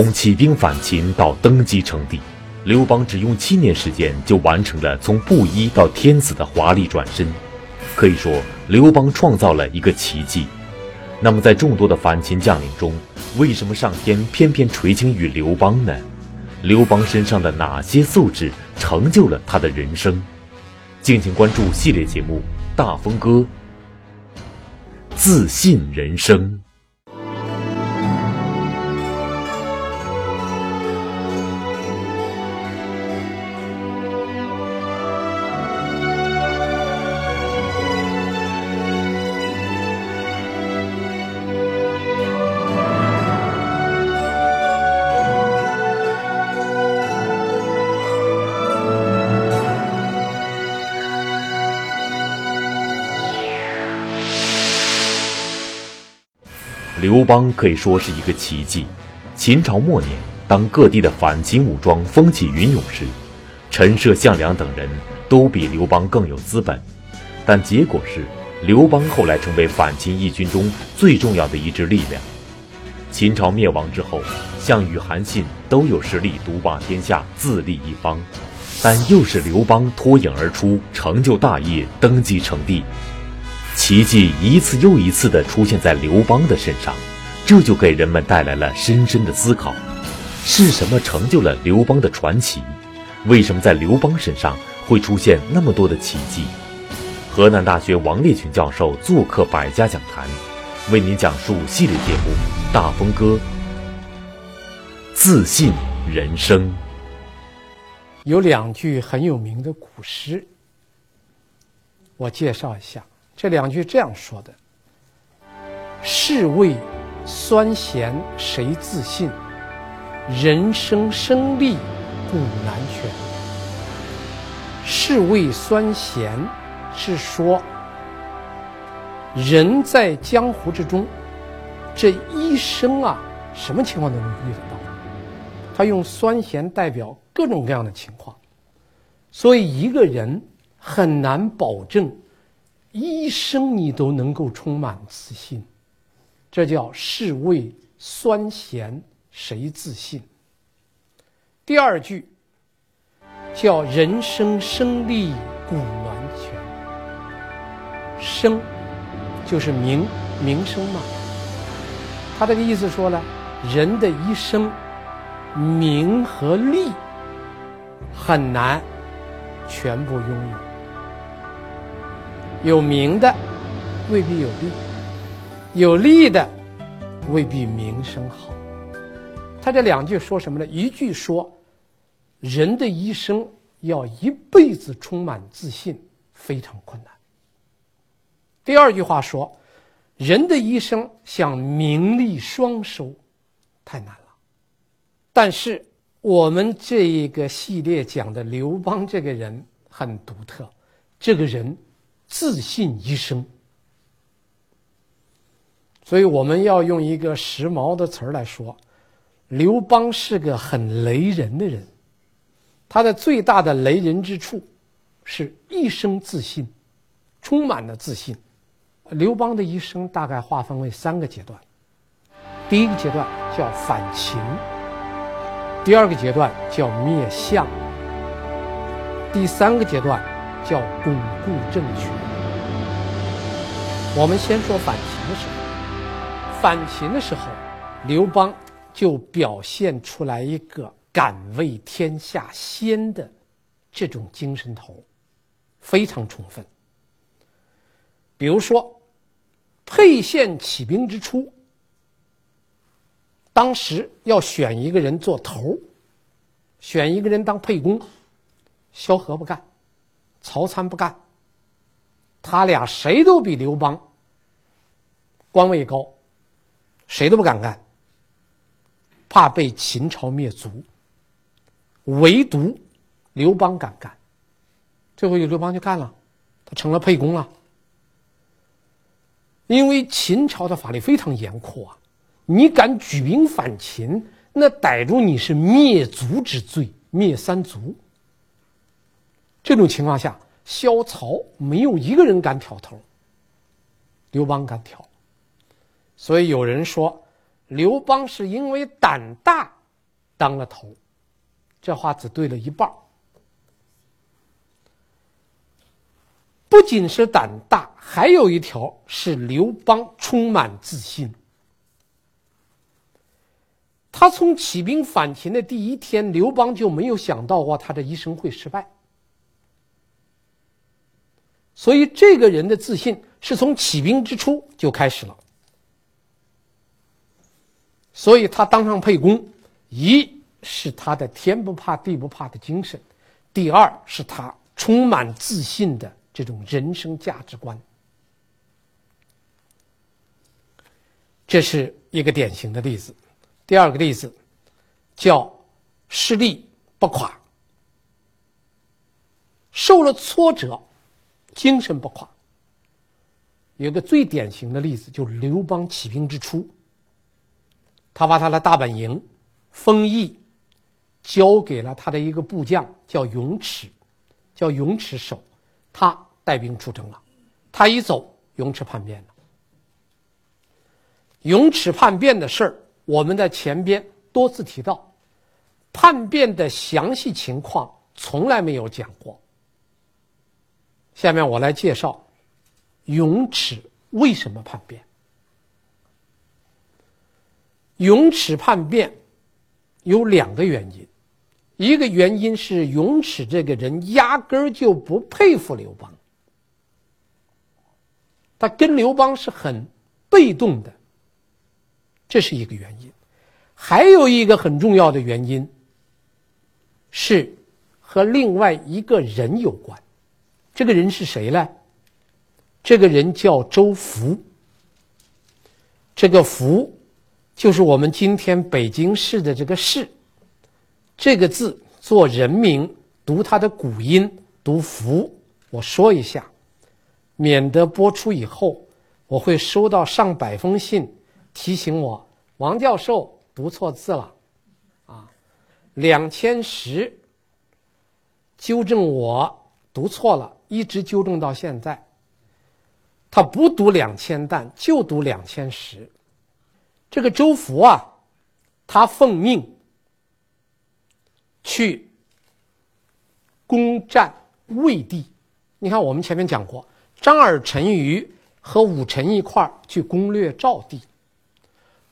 从起兵反秦到登基称帝，刘邦只用七年时间就完成了从布衣到天子的华丽转身。可以说，刘邦创造了一个奇迹。那么，在众多的反秦将领中，为什么上天偏偏垂青于刘邦呢？刘邦身上的哪些素质成就了他的人生？敬请关注系列节目《大风歌》，自信人生。邦可以说是一个奇迹。秦朝末年，当各地的反秦武装风起云涌时，陈涉、项梁等人都比刘邦更有资本。但结果是，刘邦后来成为反秦义军中最重要的一支力量。秦朝灭亡之后，项羽、韩信都有实力独霸天下，自立一方，但又是刘邦脱颖而出，成就大业，登基称帝。奇迹一次又一次地出现在刘邦的身上，这就给人们带来了深深的思考：是什么成就了刘邦的传奇？为什么在刘邦身上会出现那么多的奇迹？河南大学王立群教授做客百家讲坛，为您讲述系列节目《大风歌》，自信人生。有两句很有名的古诗，我介绍一下。这两句这样说的：“士为酸咸谁自信？人生胜利固难全。”是谓酸咸是说，人在江湖之中，这一生啊，什么情况都能遇得到。他用酸咸代表各种各样的情况，所以一个人很难保证。一生你都能够充满自信，这叫士为酸咸谁自信？第二句叫人生生利古难全。生就是名名声嘛，他这个意思说呢，人的一生名和利很难全部拥有。有名的未必有利，有利的未必名声好。他这两句说什么呢？一句说人的一生要一辈子充满自信，非常困难。第二句话说人的一生想名利双收，太难了。但是我们这一个系列讲的刘邦这个人很独特，这个人。自信一生，所以我们要用一个时髦的词儿来说，刘邦是个很雷人的人。他的最大的雷人之处，是一生自信，充满了自信。刘邦的一生大概划分为三个阶段，第一个阶段叫反秦，第二个阶段叫灭项，第三个阶段。叫巩固政权。我们先说反秦的时候，反秦的时候，刘邦就表现出来一个敢为天下先的这种精神头，非常充分。比如说，沛县起兵之初，当时要选一个人做头，选一个人当沛公，萧何不干。曹参不干，他俩谁都比刘邦官位高，谁都不敢干，怕被秦朝灭族。唯独刘邦敢干，最后刘邦就干了，他成了沛公了。因为秦朝的法律非常严酷啊，你敢举兵反秦，那逮住你是灭族之罪，灭三族。这种情况下，萧曹没有一个人敢挑头。刘邦敢挑，所以有人说，刘邦是因为胆大当了头。这话只对了一半。不仅是胆大，还有一条是刘邦充满自信。他从起兵反秦的第一天，刘邦就没有想到过他这一生会失败。所以，这个人的自信是从起兵之初就开始了。所以他当上沛公，一是他的天不怕地不怕的精神，第二是他充满自信的这种人生价值观。这是一个典型的例子。第二个例子叫失利不垮，受了挫折，精神不垮。有个最典型的例子，就是刘邦起兵之初，他把他的大本营丰邑交给了他的一个部将，叫雍齿，叫雍齿守，他带兵出征了。他一走，雍齿叛变了。雍齿叛变的事儿。我们在前边多次提到，叛变的详细情况从来没有讲过。下面我来介绍雍齿为什么叛变。雍齿叛变有两个原因，一个原因是雍齿这个人压根儿就不佩服刘邦，他跟刘邦是很被动的。这是一个原因，还有一个很重要的原因，是和另外一个人有关。这个人是谁呢？这个人叫周福。这个福，就是我们今天北京市的这个市。这个字做人名，读它的古音，读福。我说一下，免得播出以后我会收到上百封信。提醒我，王教授读错字了，啊，两千十，纠正我读错了，一直纠正到现在。他不读两千担，就读两千石。这个周福啊，他奉命去攻占魏地。你看，我们前面讲过，张耳、陈余和武臣一块儿去攻略赵地。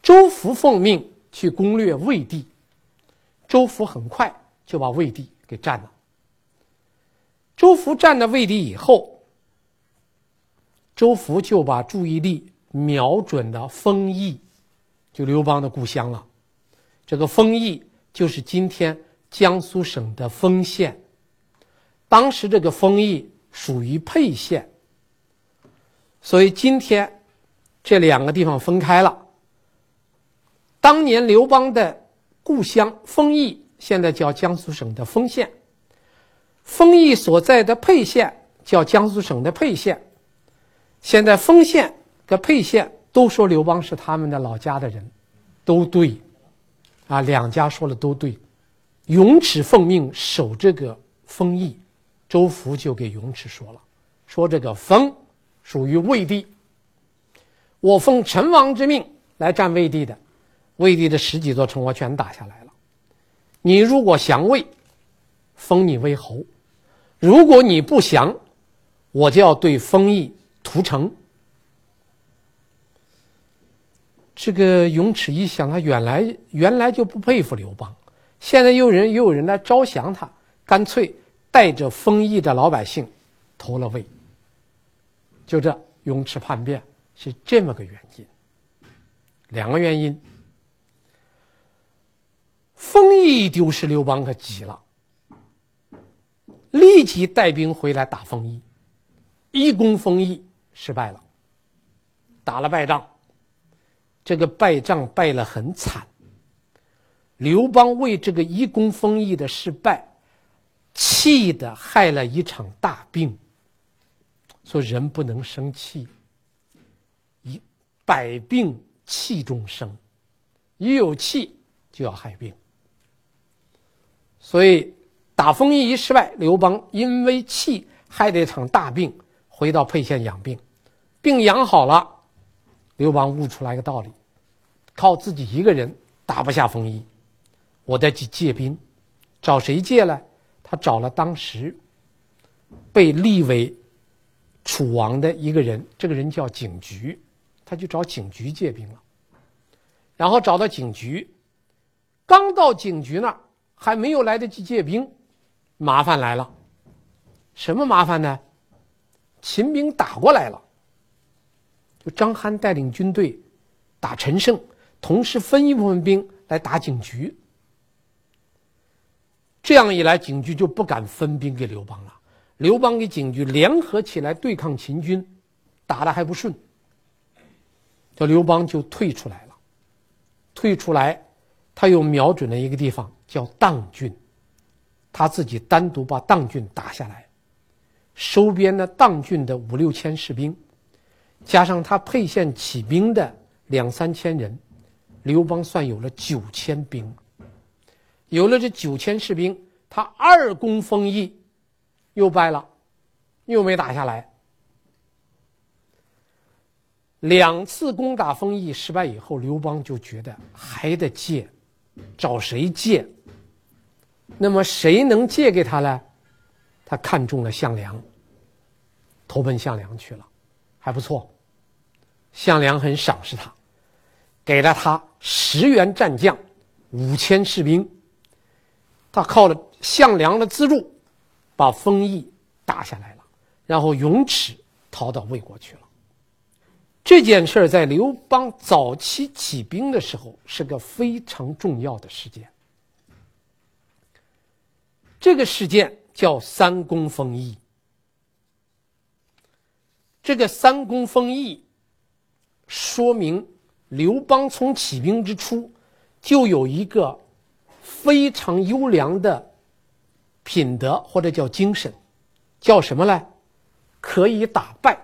周福奉命去攻略魏地，周福很快就把魏地给占了。周福占了魏地以后，周福就把注意力瞄准了丰邑，就刘邦的故乡了。这个丰邑就是今天江苏省的丰县，当时这个丰邑属于沛县，所以今天这两个地方分开了。当年刘邦的故乡丰邑，现在叫江苏省的丰县；丰邑所在的沛县叫江苏省的沛县。现在丰县和沛县都说刘邦是他们的老家的人，都对，啊，两家说的都对。雍齿奉命守这个丰邑，周福就给雍齿说了，说这个丰属于魏地，我奉陈王之命来占魏地的。魏地的十几座城我全打下来了，你如果降魏，封你为侯；如果你不降，我就要对丰邑屠城。这个雍齿一想，他原来原来就不佩服刘邦，现在又人又有人来招降他，干脆带着丰邑的老百姓投了魏。就这，雍齿叛变是这么个原因，两个原因。丰邑丢失，刘邦可急了，立即带兵回来打丰邑，一攻丰邑失败了，打了败仗。这个败仗败了很惨。刘邦为这个一攻封邑的失败，气的害了一场大病。说人不能生气，一百病气中生，一有气就要害病。所以，打封邑一失败，刘邦因为气害了一场大病，回到沛县养病，病养好了，刘邦悟出来一个道理：靠自己一个人打不下丰邑，我再去借兵，找谁借呢？他找了当时被立为楚王的一个人，这个人叫景菊，他就找景菊借兵了。然后找到景菊，刚到景菊那儿，还没有来得及借兵，麻烦来了。什么麻烦呢？秦兵打过来了。张邯带领军队打陈胜，同时分一部分兵来打景局。这样一来，景局就不敢分兵给刘邦了。刘邦给景局联合起来对抗秦军，打的还不顺，这刘邦就退出来了。退出来，他又瞄准了一个地方，叫砀郡。他自己单独把砀郡打下来，收编了砀郡的五六千士兵，加上他沛县起兵的两三千人，刘邦算有了九千兵。有了这九千士兵，他二攻丰邑，又败了，又没打下来。两次攻打丰邑失败以后，刘邦就觉得还得借，找谁借？那么谁能借给他呢？他看中了项梁，投奔项梁去了，还不错。项梁很赏识他，给了他十员战将，五千士兵。他靠了项梁的资助，把丰邑打下来了，然后勇齿逃到魏国去了。这件事在刘邦早期起兵的时候是个非常重要的事件。这个事件叫三公封邑。这个三公封邑，说明刘邦从起兵之初就有一个非常优良的品德或者叫精神，叫什么呢？可以打败。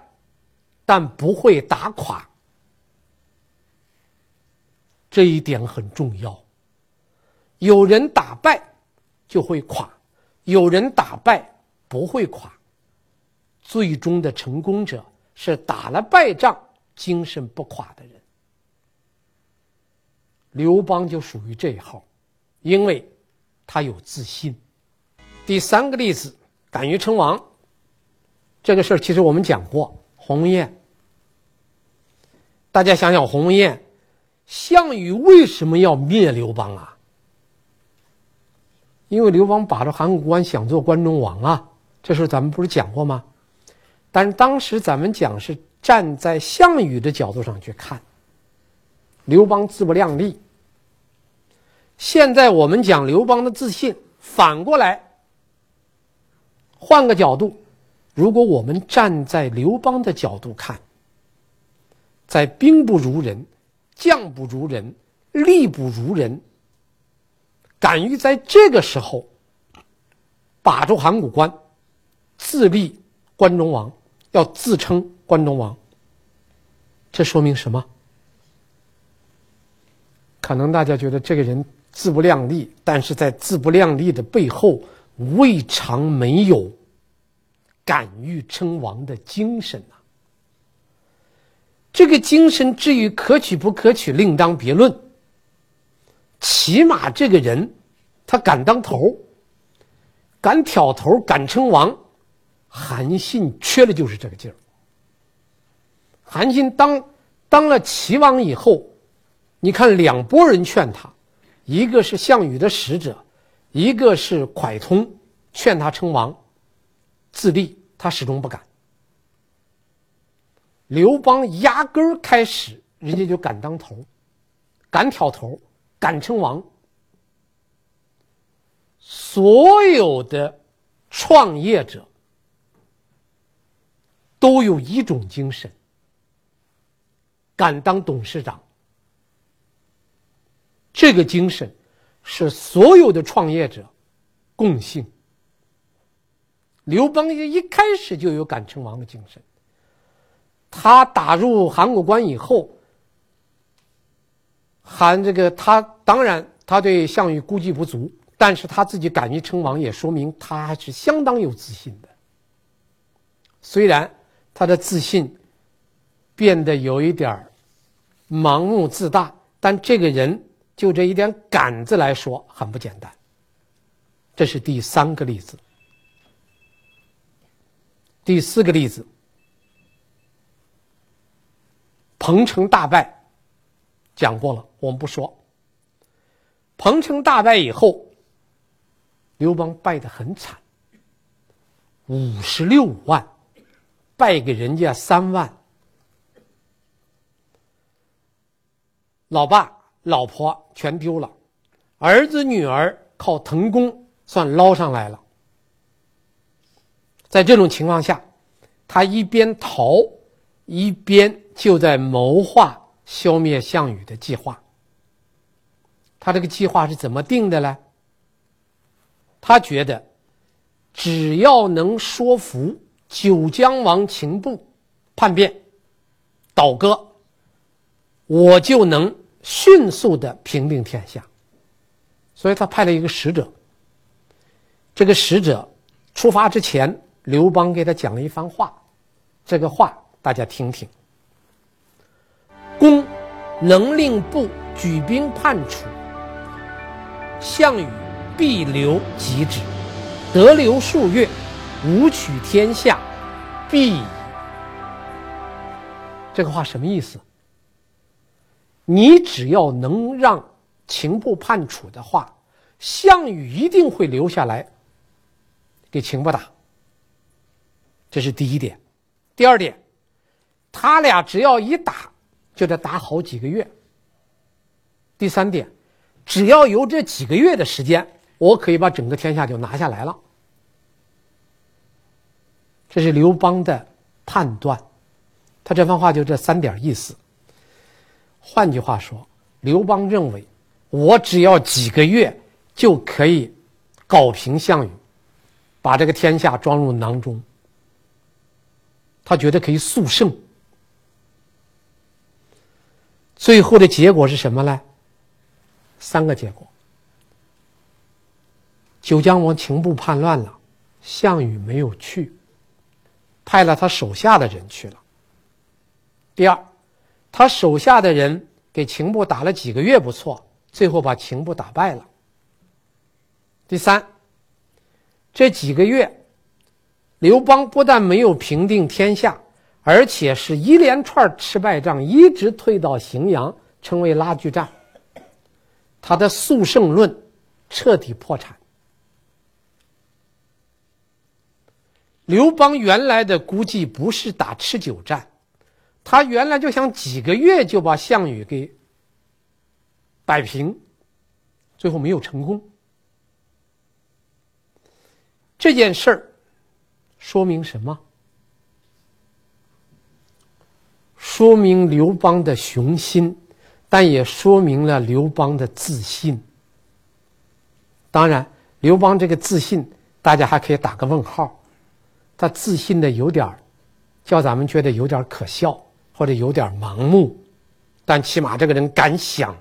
但不会打垮，这一点很重要。有人打败就会垮，有人打败不会垮。最终的成功者是打了败仗精神不垮的人。刘邦就属于这一号，因为他有自信。第三个例子，敢于称王，这个事儿其实我们讲过。鸿雁，大家想想，鸿雁，项羽为什么要灭刘邦啊？因为刘邦把着函谷关，想做关中王啊。这事咱们不是讲过吗？但是当时咱们讲是站在项羽的角度上去看，刘邦自不量力。现在我们讲刘邦的自信，反过来，换个角度。如果我们站在刘邦的角度看，在兵不如人、将不如人、力不如人，敢于在这个时候把住函谷关，自立关中王，要自称关中王，这说明什么？可能大家觉得这个人自不量力，但是在自不量力的背后，未尝没有。敢于称王的精神呐、这个精神至于可取不可取，另当别论。起码这个人，他敢当头，敢挑头，敢称王。韩信缺的就是这个劲儿。韩信当当了齐王以后，你看两拨人劝他，一个是项羽的使者，一个是蒯通劝他称王。自立，他始终不敢。刘邦压根儿开始，人家就敢当头，敢挑头，敢称王。所有的创业者都有一种精神，敢当董事长。这个精神是所有的创业者共性。刘邦一开始就有敢称王的精神。他打入函谷关以后，韩这个他当然他对项羽估计不足，但是他自己敢于称王，也说明他还是相当有自信的。虽然他的自信变得有一点盲目自大，但这个人就这一点杆子来说，很不简单。这是第三个例子。第四个例子，彭城大败，讲过了，我们不说。彭城大败以后，刘邦败得很惨，五十六万，败给人家三万，老爸老婆全丢了，儿子女儿靠腾功算捞上来了。在这种情况下，他一边逃，一边就在谋划消灭项羽的计划。他这个计划是怎么定的呢？他觉得，只要能说服九江王秦布叛变、倒戈，我就能迅速的平定天下。所以他派了一个使者。这个使者出发之前。刘邦给他讲了一番话，这个话大家听听。公能令部举兵叛楚，项羽必留击之，得留数月，吾取天下，必矣。这个话什么意思？你只要能让秦布叛楚的话，项羽一定会留下来给秦部打。这是第一点，第二点，他俩只要一打，就得打好几个月。第三点，只要有这几个月的时间，我可以把整个天下就拿下来了。这是刘邦的判断，他这番话就这三点意思。换句话说，刘邦认为，我只要几个月就可以搞平项羽，把这个天下装入囊中。他觉得可以速胜，最后的结果是什么呢？三个结果：九江王秦布叛乱了，项羽没有去，派了他手下的人去了。第二，他手下的人给秦布打了几个月不错，最后把秦布打败了。第三，这几个月。刘邦不但没有平定天下，而且是一连串吃败仗，一直退到荥阳，成为拉锯战。他的速胜论彻底破产。刘邦原来的估计不是打持久战，他原来就想几个月就把项羽给摆平，最后没有成功。这件事儿。说明什么？说明刘邦的雄心，但也说明了刘邦的自信。当然，刘邦这个自信，大家还可以打个问号。他自信的有点儿，叫咱们觉得有点可笑，或者有点盲目。但起码这个人敢想，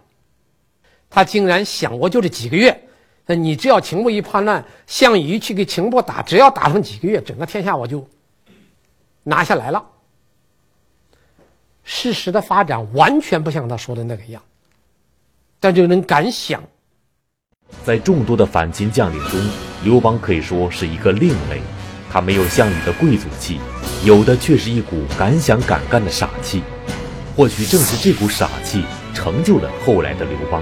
他竟然想过就这几个月。那你只要秦布一叛乱，项羽去给秦布打，只要打上几个月，整个天下我就拿下来了。事实的发展完全不像他说的那个样，但这个人敢想。在众多的反秦将领中，刘邦可以说是一个另类。他没有项羽的贵族气，有的却是一股敢想敢干的傻气。或许正是这股傻气，成就了后来的刘邦。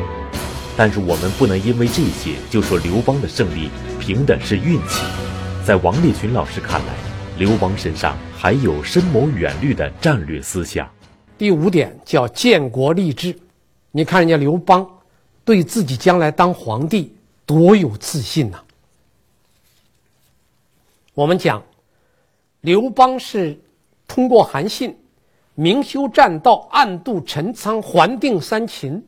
但是我们不能因为这些就说刘邦的胜利凭的是运气。在王立群老师看来，刘邦身上还有深谋远虑的战略思想。第五点叫建国立志。你看人家刘邦，对自己将来当皇帝多有自信呐、我们讲，刘邦是通过韩信，明修栈道，暗度陈仓，还定三秦。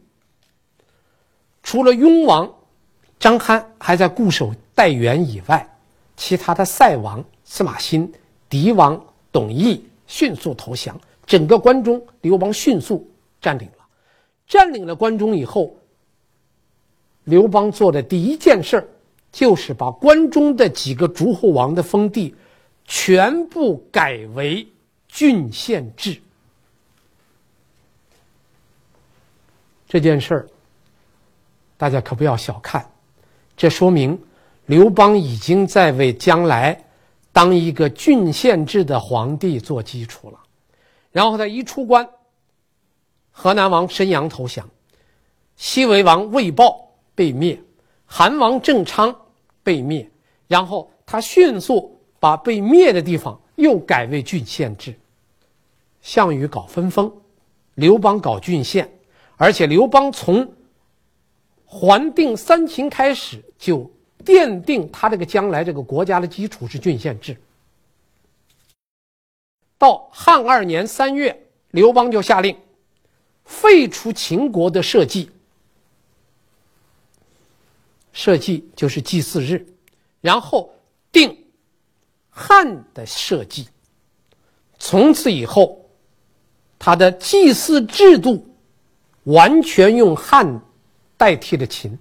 除了雍王张邯还在固守代原以外，其他的塞王司马欣、狄王董翳迅速投降，整个关中刘邦迅速占领了。占领了关中以后，刘邦做的第一件事儿就是把关中的几个诸侯王的封地全部改为郡县制。这件事儿。大家可不要小看，这说明刘邦已经在为将来当一个郡县制的皇帝做基础了。然后他一出关，河南王申阳投降，西魏王魏豹被灭，韩王郑昌被灭，然后他迅速把被灭的地方又改为郡县制。项羽搞分封，刘邦搞郡县，而且刘邦从还定三秦开始就奠定他这个将来这个国家的基础是郡县制。到汉二年三月，刘邦就下令废除秦国的社稷，社稷就是祭祀日，然后定汉的社稷，从此以后。他的祭祀制度完全用汉代替了秦，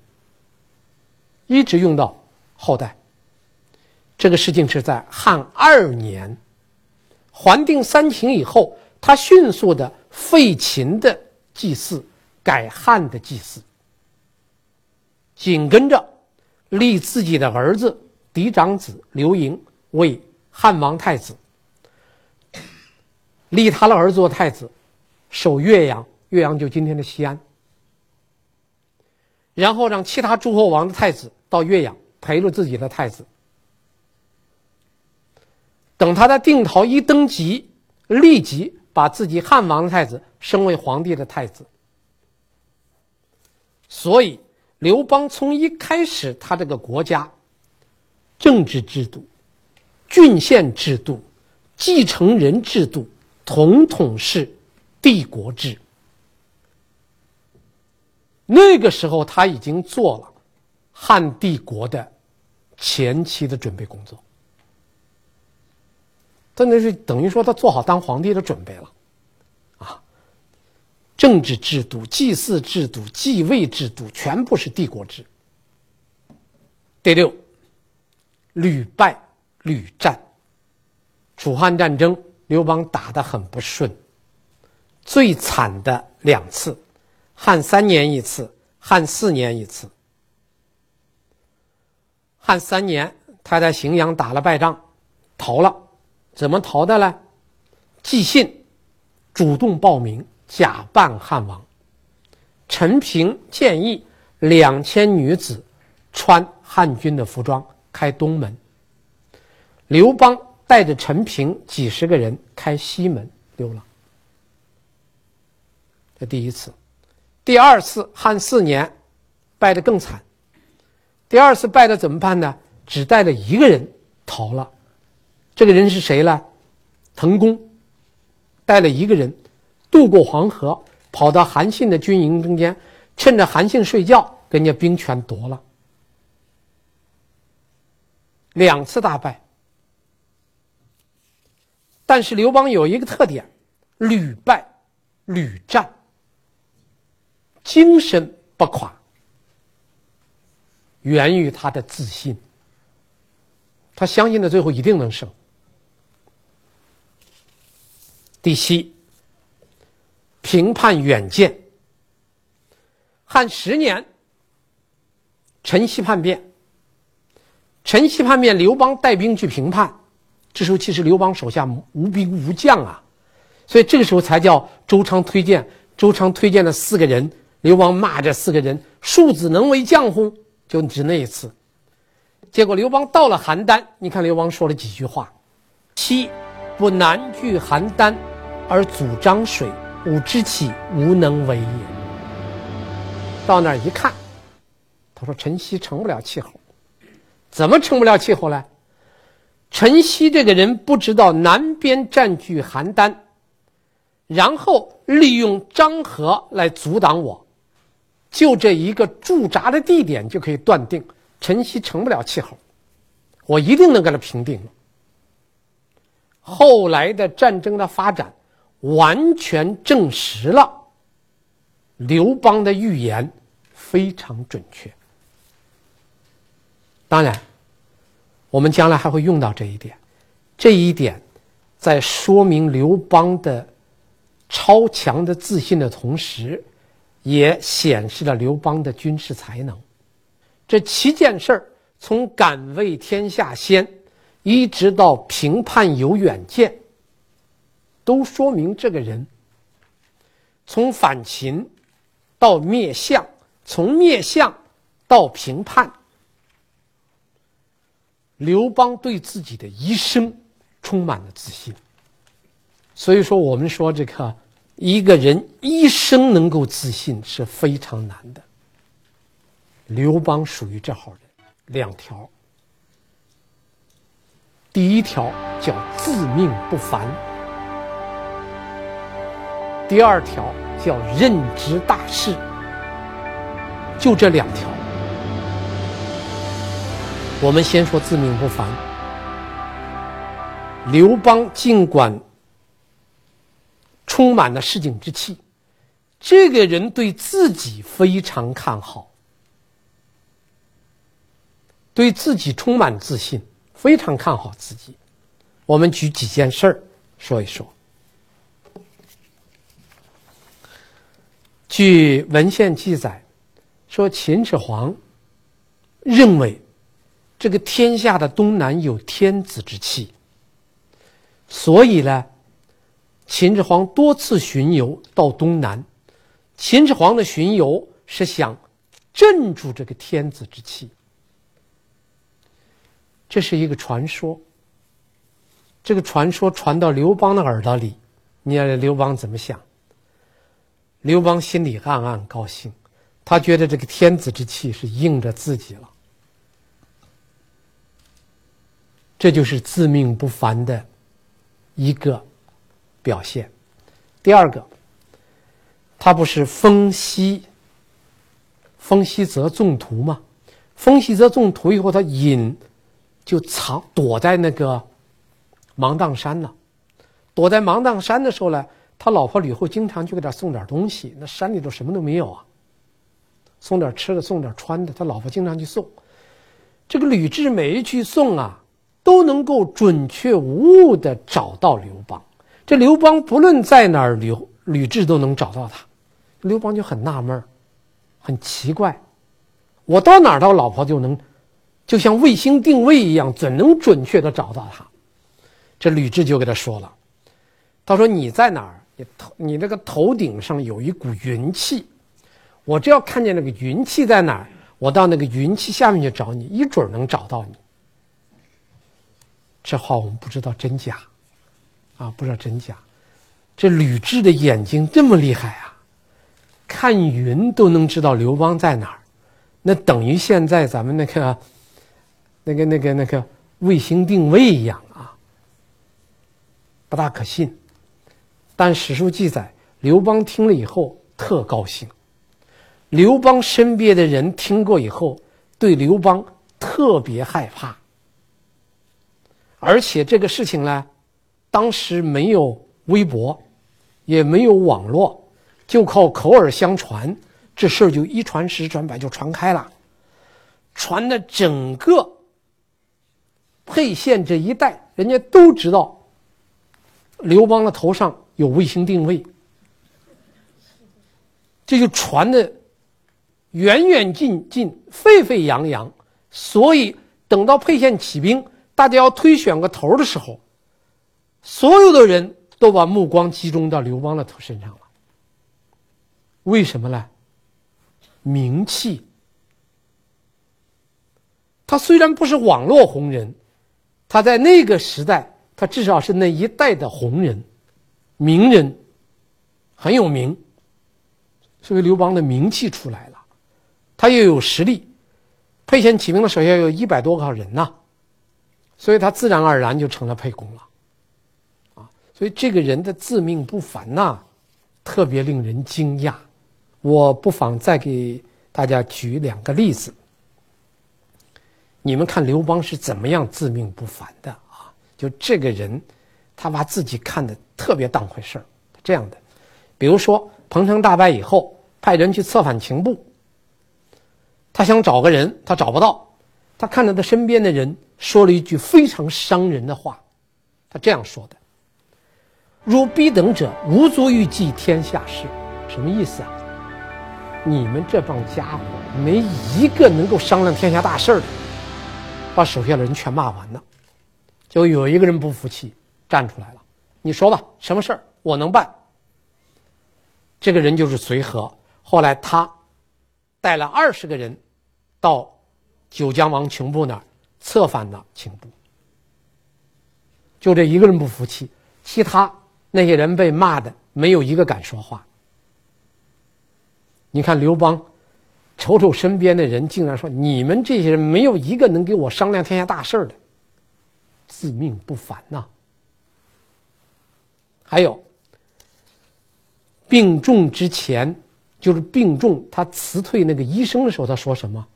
一直用到后代。这个事情是在汉二年，还定三秦以后，他迅速的废秦的祭祀，改汉的祭祀，紧跟着立自己的儿子嫡长子刘盈为汉王太子。立他的儿子做太子，守岳阳，岳阳就今天的西安。然后让其他诸侯王的太子到岳阳陪着自己的太子。等他的定陶一登基，立即把自己汉王的太子升为皇帝的太子。所以刘邦从一开始，他这个国家政治制度、郡县制度、继承人制度。统统是帝国制。那个时候他已经做了汉帝国的前期的准备工作，真的是等于说他做好当皇帝的准备了，政治制度、祭祀制度、继位制度全部是帝国制。第六，屡败屡战，楚汉战争。刘邦打得很不顺，最惨的两次，汉三年一次，汉四年一次。汉三年，他在荥阳打了败仗，逃了。怎么逃的呢？寄信，主动报名，假扮汉王。陈平建议两千女子穿汉军的服装开东门。刘邦。带着陈平几十个人开西门溜了。这第一次，第二次汉四年，败得更惨。第二次败的怎么办呢？只带了一个人逃了。这个人是谁呢？滕公带了一个人渡过黄河，跑到韩信的军营中间，趁着韩信睡觉，跟人家兵权夺了。两次大败。但是刘邦有一个特点，屡败屡战，精神不垮，源于他的自信。他相信的最后一定能胜。第七，平叛远见。汉十年，陈豨叛变。陈豨叛变，刘邦带兵去平叛。这时候其实刘邦手下无兵无将啊，所以这个时候才叫周昌推荐。周昌推荐了四个人，刘邦骂这四个人：“庶子能为将乎？”就指那一次。结果刘邦到了邯郸，你看刘邦说了几句话：“七不南拒邯郸，而阻漳水，吾知其无能为也。”到那儿一看，他说：“陈豨成不了气候，怎么成不了气候呢？”陈豨这个人不知道南边占据邯郸，然后利用漳河来阻挡我，就这一个驻扎的地点就可以断定陈曦成不了气候，我一定能给他平定了。后来的战争的发展完全证实了刘邦的预言非常准确。当然。我们将来还会用到这一点，这一点在说明刘邦的超强的自信的同时，也显示了刘邦的军事才能。这七件事儿，从敢为天下先，一直到平叛有远见，都说明这个人从反秦到灭项，从灭项到平叛，刘邦对自己的一生充满了自信。所以说，我们说这个一个人一生能够自信是非常难的。刘邦属于这号人。两条，第一条叫自命不凡，第二条叫任职大事。就这两条，我们先说自命不凡。刘邦尽管充满了市井之气，这个人对自己非常看好。对自己充满自信，非常看好自己。我们举几件事儿说一说。据文献记载，说秦始皇认为这个天下的东南有天子之气，所以呢，秦始皇多次巡游到东南。秦始皇的巡游是想镇住这个天子之气。这是一个传说。这个传说传到刘邦的耳朵里，你看刘邦怎么想？刘邦心里暗暗高兴，他觉得这个天子之气是应着自己了。这就是自命不凡的一个表现。第二个，他不是封西，封西泽纵图吗？封西泽纵图以后，他隐。就藏躲在那个芒砀山了，躲在芒砀山的时候呢，他老婆吕后经常就给他送点东西。那山里头什么都没有啊，送点吃的，送点穿的，他老婆经常去送。这个吕雉每一去送啊，都能够准确无误的找到刘邦。这刘邦不论在哪儿，吕吕雉都能找到他。刘邦就很纳闷，很奇怪，我到哪儿，他老婆就能。就像卫星定位一样，怎能准确的找到他？这吕雉就给他说了：“他说你在哪儿？你头你那个头顶上有一股云气，我只要看见那个云气在哪儿，我到那个云气下面去找你，一准能找到你。”这话我们不知道真假，啊，不知道真假。这吕雉的眼睛这么厉害啊，看云都能知道刘邦在哪儿，那等于现在咱们那个。那个、那个、那个卫星定位一样啊，不大可信。但史书记载，刘邦听了以后特高兴。刘邦身边的人听过以后，对刘邦特别害怕。而且这个事情呢，当时没有微博，也没有网络，就靠口耳相传，这事儿就一传十，传百，就传开了，传的整个。沛县这一带，人家都知道刘邦的头上有卫星定位，这就传的远远近近、沸沸扬扬。所以等到沛县起兵，大家要推选个头的时候，所有的人都把目光集中到刘邦的头身上了。为什么呢？名气。他虽然不是网络红人。他在那个时代，他至少是那一代的红人、名人，很有名。所以刘邦的名气出来了，他又有实力。沛县起兵的时候要有一百多个人呐、所以他自然而然就成了沛公了。啊，所以这个人的自命不凡呐、特别令人惊讶。我不妨再给大家举两个例子。你们看刘邦是怎么样自命不凡的啊？就这个人，他把自己看得特别当回事儿。这样的，比如说彭城大败以后，派人去策反秦部，他想找个人，他找不到，他看着他身边的人，说了一句非常伤人的话，他这样说的：“若彼等者，无足以济天下事。”什么意思啊？你们这帮家伙没一个能够商量天下大事的，把手下的人全骂完了。就有一个人不服气，站出来了，你说吧，什么事儿我能办？这个人就是随和。后来他带了二十个人到九江王琼部那儿策反了秦部。就这一个人不服气，其他那些人被骂的没有一个敢说话。你看刘邦，瞅瞅身边的人，竟然说：“你们这些人没有一个能给我商量天下大事的，自命不凡呐。”还有，病重之前，就是病重，他辞退那个医生的时候，他说什么？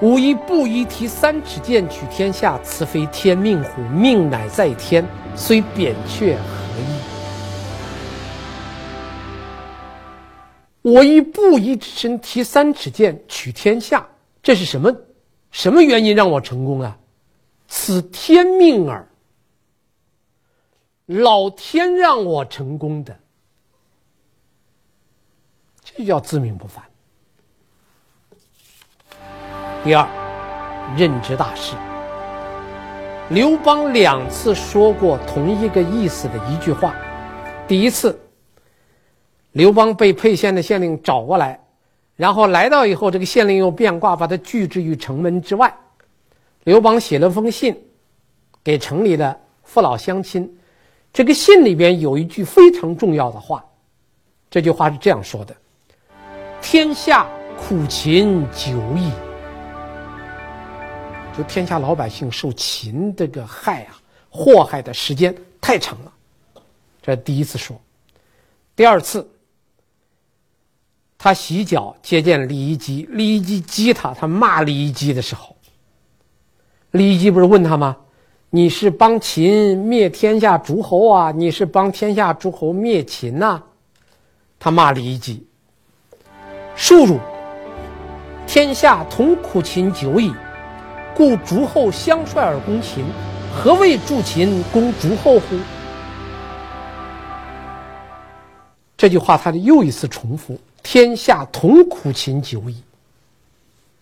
吾一布衣提三尺剑取天下，此非天命乎？命乃在天，虽扁鹊何益？我以布衣之身提三尺剑取天下，这是什么？什么原因让我成功啊？此天命耳，老天让我成功的，这叫自命不凡。第二，任职大事。刘邦两次说过同一个意思的一句话。第一次，刘邦被沛县的县令找过来，然后来到以后，这个县令又变卦，把他拒之于城门之外。刘邦写了封信给城里的父老乡亲，这个信里边有一句非常重要的话，这句话是这样说的：“天下苦秦久矣。”就天下老百姓受秦这个害啊，祸害的时间太长了，这第一次说。第二次，他洗脚接见李夷吉，李夷吉激他，他骂李夷吉的时候，李夷吉不是问他吗？你是帮秦灭天下诸侯啊？你是帮天下诸侯灭秦呐、他骂李夷吉，庶汝，天下同苦秦久矣。故诸侯相率而攻秦，何谓助秦攻诸侯乎？这句话他的又一次重复：“天下同苦秦久矣。”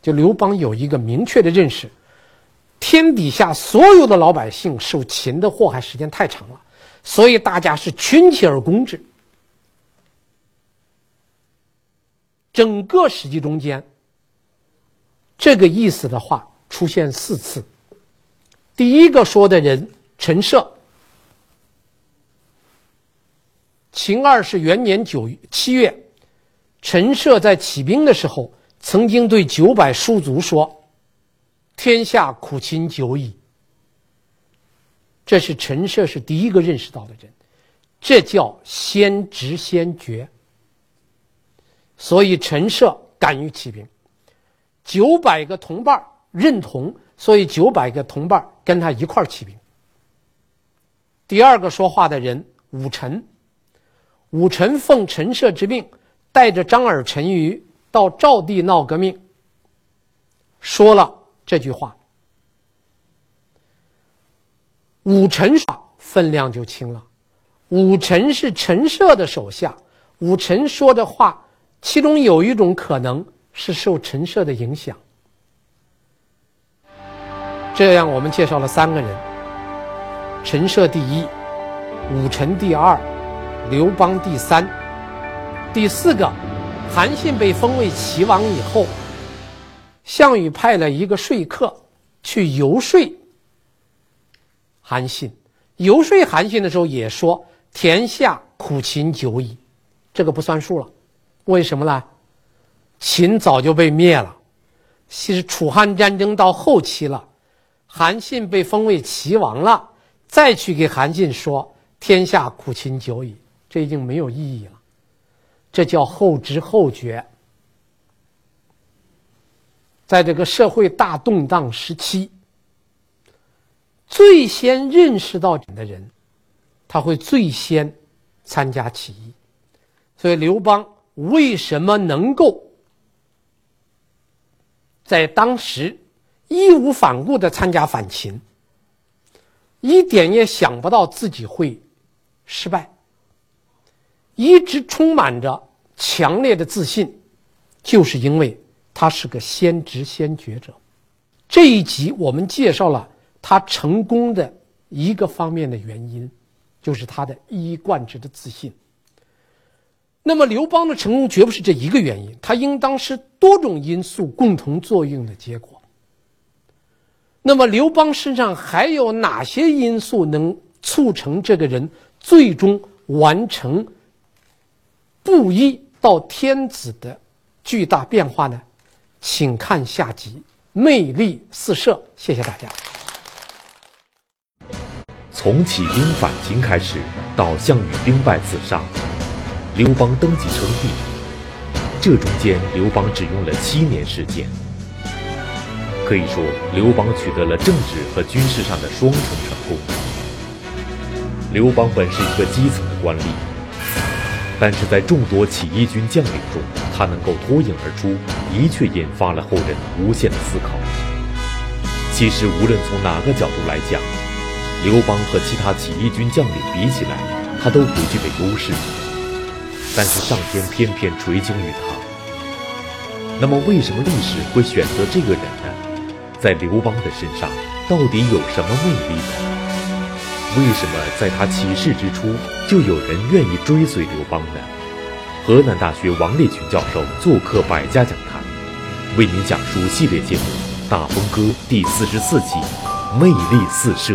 就刘邦有一个明确的认识：天底下所有的老百姓受秦的祸害时间太长了，所以大家是群起而攻之。整个史记中间，这个意思的话。出现四次。第一个说的人陈涉，秦二世元年九七月，陈涉在起兵的时候，曾经对九百戍卒说：“天下苦秦久矣。”这是陈涉是第一个认识到的人，这叫先知先觉。所以陈涉敢于起兵，九百个同伴认同，所以九百个同伴跟他一块起兵。第二个说话的人武臣，武臣奉陈涉之命，带着张耳、陈驭到赵地闹革命，说了这句话。武臣分量就轻了，武臣是陈涉的手下，武臣说的话，其中有一种可能是受陈涉的影响。这样，我们介绍了三个人：陈涉第一，武臣第二，刘邦第三。第四个，韩信被封为齐王以后，项羽派了一个说客去游说韩信。游说韩信的时候也说：“天下苦秦久矣。”这个不算数了，为什么呢？秦早就被灭了，其实楚汉战争到后期了。韩信被封为齐王了，再去给韩信说“天下苦秦久矣”，这已经没有意义了。这叫后知后觉。在这个社会大动荡时期，最先认识到的人，他会最先参加起义。所以刘邦为什么能够在当时？义无反顾的参加反秦，一点也想不到自己会失败，一直充满着强烈的自信，就是因为他是个先知先觉者。这一集我们介绍了他成功的一个方面的原因，就是他的一以贯之的自信。那么刘邦的成功绝不是这一个原因，他应当是多种因素共同作用的结果。那么刘邦身上还有哪些因素能促成这个人最终完成布衣到天子的巨大变化呢？请看下集，魅力四射。谢谢大家。从起兵反秦开始，到项羽兵败自杀。刘邦登基称帝，这中间刘邦只用了七年时间。可以说，刘邦取得了政治和军事上的双重成功。刘邦本是一个基层的官吏，但是在众多起义军将领中，他能够脱颖而出，的确引发了后人无限的思考。其实，无论从哪个角度来讲，刘邦和其他起义军将领比起来，他都不具备优势。但是上天偏偏垂青于他。那么，为什么历史会选择这个人呢？在刘邦的身上，到底有什么魅力呢？为什么在他起事之初，就有人愿意追随刘邦呢？河南大学王立群教授做客百家讲坛，为您讲述系列节目《大风歌》第四十四集《魅力四射》。